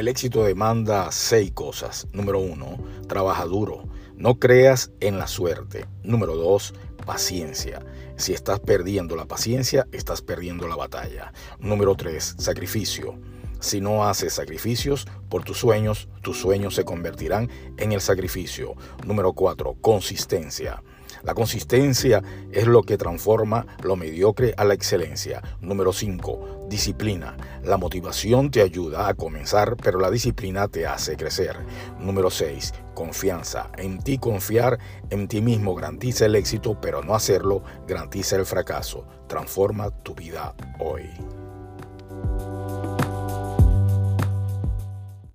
El éxito demanda seis cosas. Número uno, trabaja duro. No creas en la suerte. Número dos, paciencia. Si estás perdiendo la paciencia, estás perdiendo la batalla. Número tres, sacrificio. Si no haces sacrificios por tus sueños, tus sueños se convertirán en el sacrificio. Número cuatro, consistencia. La consistencia es lo que transforma lo mediocre a la excelencia. Número 5. Disciplina. La motivación te ayuda a comenzar, pero la disciplina te hace crecer. Número 6. Confianza. En ti confiar en ti mismo garantiza el éxito, pero no hacerlo garantiza el fracaso. Transforma tu vida hoy.